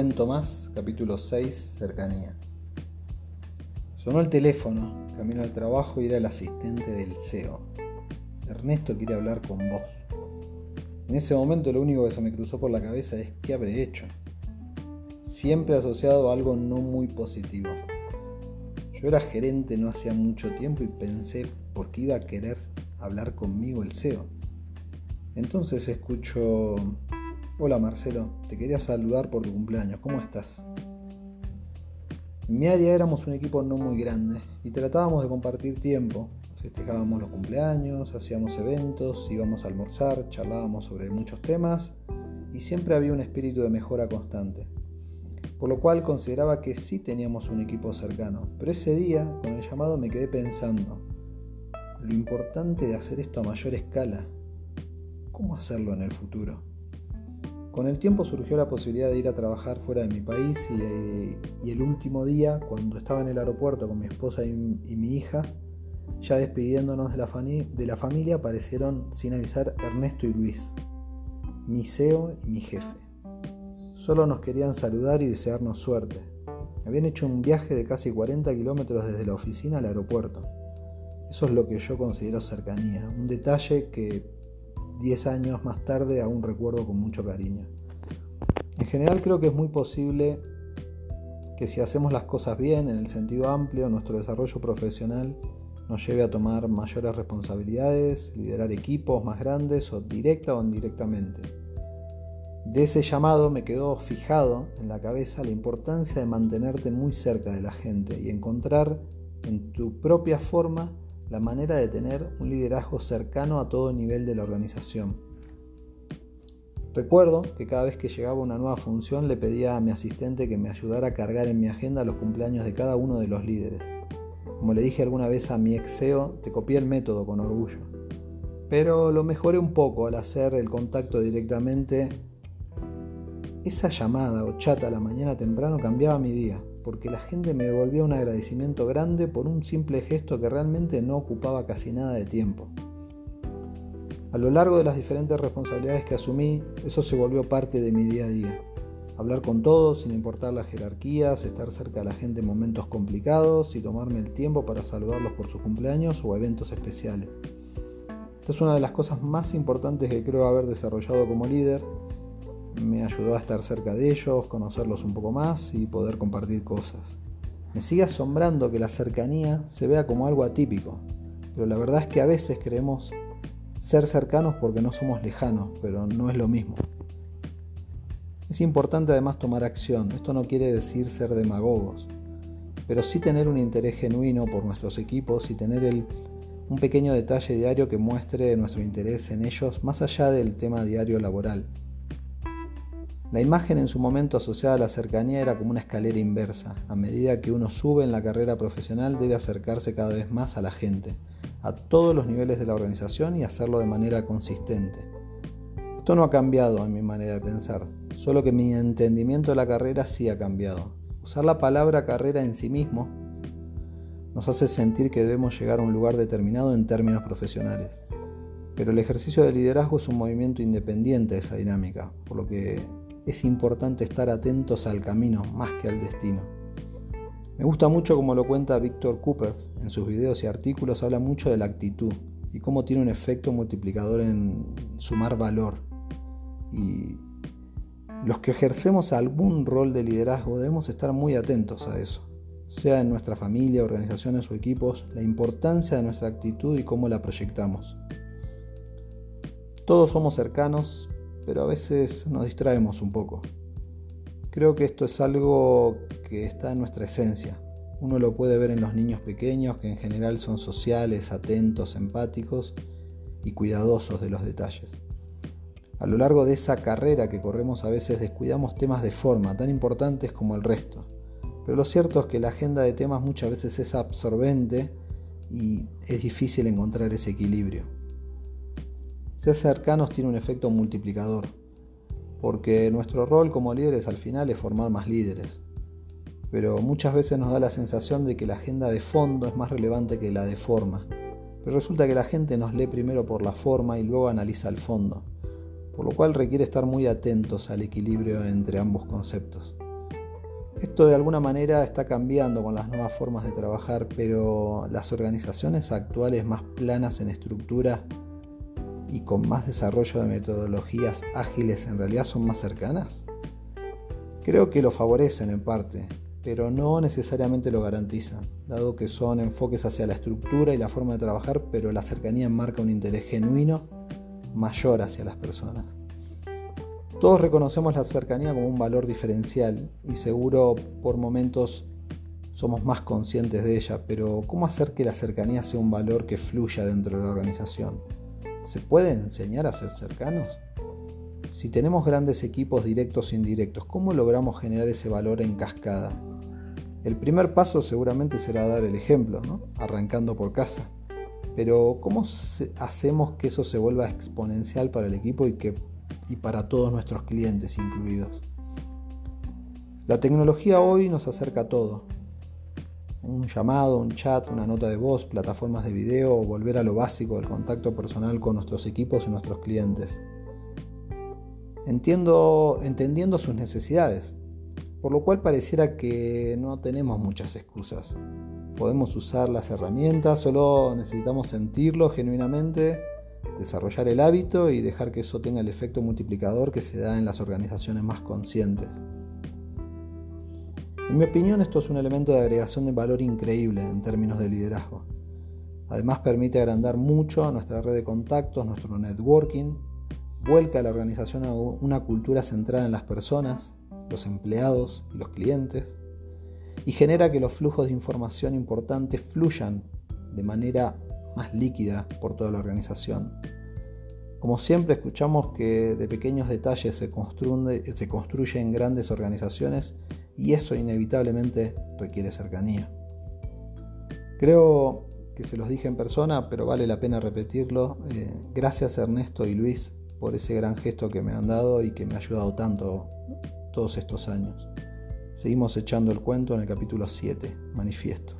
cuento más, capítulo 6, cercanía. Sonó el teléfono, camino al trabajo y era el asistente del CEO. Ernesto quiere hablar con vos. En ese momento lo único que se me cruzó por la cabeza es qué habré hecho. Siempre asociado a algo no muy positivo. Yo era gerente no hacía mucho tiempo y pensé por qué iba a querer hablar conmigo el CEO. Entonces escucho, hola Marcelo, te quería saludar por tu cumpleaños, ¿cómo estás? En mi área éramos un equipo no muy grande y tratábamos de compartir tiempo. Festejábamos los cumpleaños, hacíamos eventos, íbamos a almorzar, charlábamos sobre muchos temas y siempre había un espíritu de mejora constante. Por lo cual consideraba que sí teníamos un equipo cercano. Pero ese día, con el llamado, me quedé pensando, lo importante de hacer esto a mayor escala, ¿cómo hacerlo en el futuro? Con el tiempo surgió la posibilidad de ir a trabajar fuera de mi país y, el último día, cuando estaba en el aeropuerto con mi esposa y, mi hija, ya despidiéndonos de la, de la familia, aparecieron sin avisar Ernesto y Luis, mi CEO y mi jefe. Solo nos querían saludar y desearnos suerte. Habían hecho un viaje de casi 40 kilómetros desde la oficina al aeropuerto. Eso es lo que yo considero cercanía, un detalle que 10 años más tarde aún recuerdo con mucho cariño. En general creo que es muy posible que si hacemos las cosas bien, en el sentido amplio, nuestro desarrollo profesional nos lleve a tomar mayores responsabilidades, liderar equipos más grandes o directa o indirectamente. De ese llamado me quedó fijado en la cabeza la importancia de mantenerte muy cerca de la gente y encontrar en tu propia forma la manera de tener un liderazgo cercano a todo nivel de la organización. Recuerdo que cada vez que llegaba una nueva función le pedía a mi asistente que me ayudara a cargar en mi agenda los cumpleaños de cada uno de los líderes. Como le dije alguna vez a mi exeo, te copié el método con orgullo. Pero lo mejoré un poco al hacer el contacto directamente. Esa llamada o chata a la mañana temprano cambiaba mi día porque la gente me devolvía un agradecimiento grande por un simple gesto que realmente no ocupaba casi nada de tiempo. A lo largo de las diferentes responsabilidades que asumí, eso se volvió parte de mi día a día. Hablar con todos sin importar las jerarquías, estar cerca de la gente en momentos complicados y tomarme el tiempo para saludarlos por sus cumpleaños o eventos especiales. Esta es una de las cosas más importantes que creo haber desarrollado como líder me ayudó a estar cerca de ellos, conocerlos un poco más y poder compartir cosas. Me sigue asombrando que la cercanía se vea como algo atípico, pero la verdad es que a veces creemos ser cercanos porque no somos lejanos, pero no es lo mismo. Es importante además tomar acción, esto no quiere decir ser demagogos, pero sí tener un interés genuino por nuestros equipos y tener un pequeño detalle diario que muestre nuestro interés en ellos más allá del tema diario laboral. La imagen en su momento asociada a la cercanía era como una escalera inversa. A medida que uno sube en la carrera profesional debe acercarse cada vez más a la gente, a todos los niveles de la organización y hacerlo de manera consistente. Esto no ha cambiado en mi manera de pensar, solo que mi entendimiento de la carrera sí ha cambiado. Usar la palabra carrera en sí mismo nos hace sentir que debemos llegar a un lugar determinado en términos profesionales. Pero el ejercicio de liderazgo es un movimiento independiente de esa dinámica, por lo que es importante estar atentos al camino más que al destino. Me gusta mucho como lo cuenta Víctor Coopers en sus videos y artículos, habla mucho de la actitud y cómo tiene un efecto multiplicador en sumar valor. Y los que ejercemos algún rol de liderazgo debemos estar muy atentos a eso, sea en nuestra familia, organizaciones o equipos, la importancia de nuestra actitud y cómo la proyectamos. Todos somos cercanos, pero a veces nos distraemos un poco. Creo que esto es algo que está en nuestra esencia. Uno lo puede ver en los niños pequeños, que en general son sociales, atentos, empáticos y cuidadosos de los detalles. A lo largo de esa carrera que corremos a veces descuidamos temas de forma tan importantes como el resto. Pero lo cierto es que la agenda de temas muchas veces es absorbente y es difícil encontrar ese equilibrio. Ser cercanos tiene un efecto multiplicador, porque nuestro rol como líderes al final es formar más líderes. Pero muchas veces nos da la sensación de que la agenda de fondo es más relevante que la de forma. Pero resulta que la gente nos lee primero por la forma y luego analiza el fondo, por lo cual requiere estar muy atentos al equilibrio entre ambos conceptos. Esto de alguna manera está cambiando con las nuevas formas de trabajar, pero las organizaciones actuales más planas en estructura y con más desarrollo de metodologías ágiles en realidad son más cercanas. Creo que lo favorecen en parte, pero no necesariamente lo garantizan, dado que son enfoques hacia la estructura y la forma de trabajar, pero la cercanía marca un interés genuino mayor hacia las personas. Todos reconocemos la cercanía como un valor diferencial y seguro por momentos somos más conscientes de ella, pero ¿cómo hacer que la cercanía sea un valor que fluya dentro de la organización? ¿Se puede enseñar a ser cercanos? Si tenemos grandes equipos directos e indirectos, ¿cómo logramos generar ese valor en cascada? El primer paso seguramente será dar el ejemplo, arrancando por casa. Pero ¿cómo hacemos que eso se vuelva exponencial para el equipo y, que, y para todos nuestros clientes incluidos? La tecnología hoy nos acerca a todo. Un llamado, un chat, una nota de voz, plataformas de video volver a lo básico del contacto personal con nuestros equipos y nuestros clientes. Entiendo, entendiendo sus necesidades, por lo cual pareciera que no tenemos muchas excusas. Podemos usar las herramientas, solo necesitamos sentirlo genuinamente, desarrollar el hábito y dejar que eso tenga el efecto multiplicador que se da en las organizaciones más conscientes. En mi opinión esto es un elemento de agregación de valor increíble en términos de liderazgo. Además permite agrandar mucho nuestra red de contactos, nuestro networking, vuelca a la organización a una cultura centrada en las personas, los empleados y los clientes, y genera que los flujos de información importantes fluyan de manera más líquida por toda la organización. Como siempre escuchamos que de pequeños detalles se construyen grandes organizaciones y eso inevitablemente requiere cercanía. Creo que se los dije en persona, pero vale la pena repetirlo. Eh, gracias Ernesto y Luis por ese gran gesto que me han dado y que me ha ayudado tanto todos estos años. Seguimos echando el cuento en el capítulo 7, Manifiesto.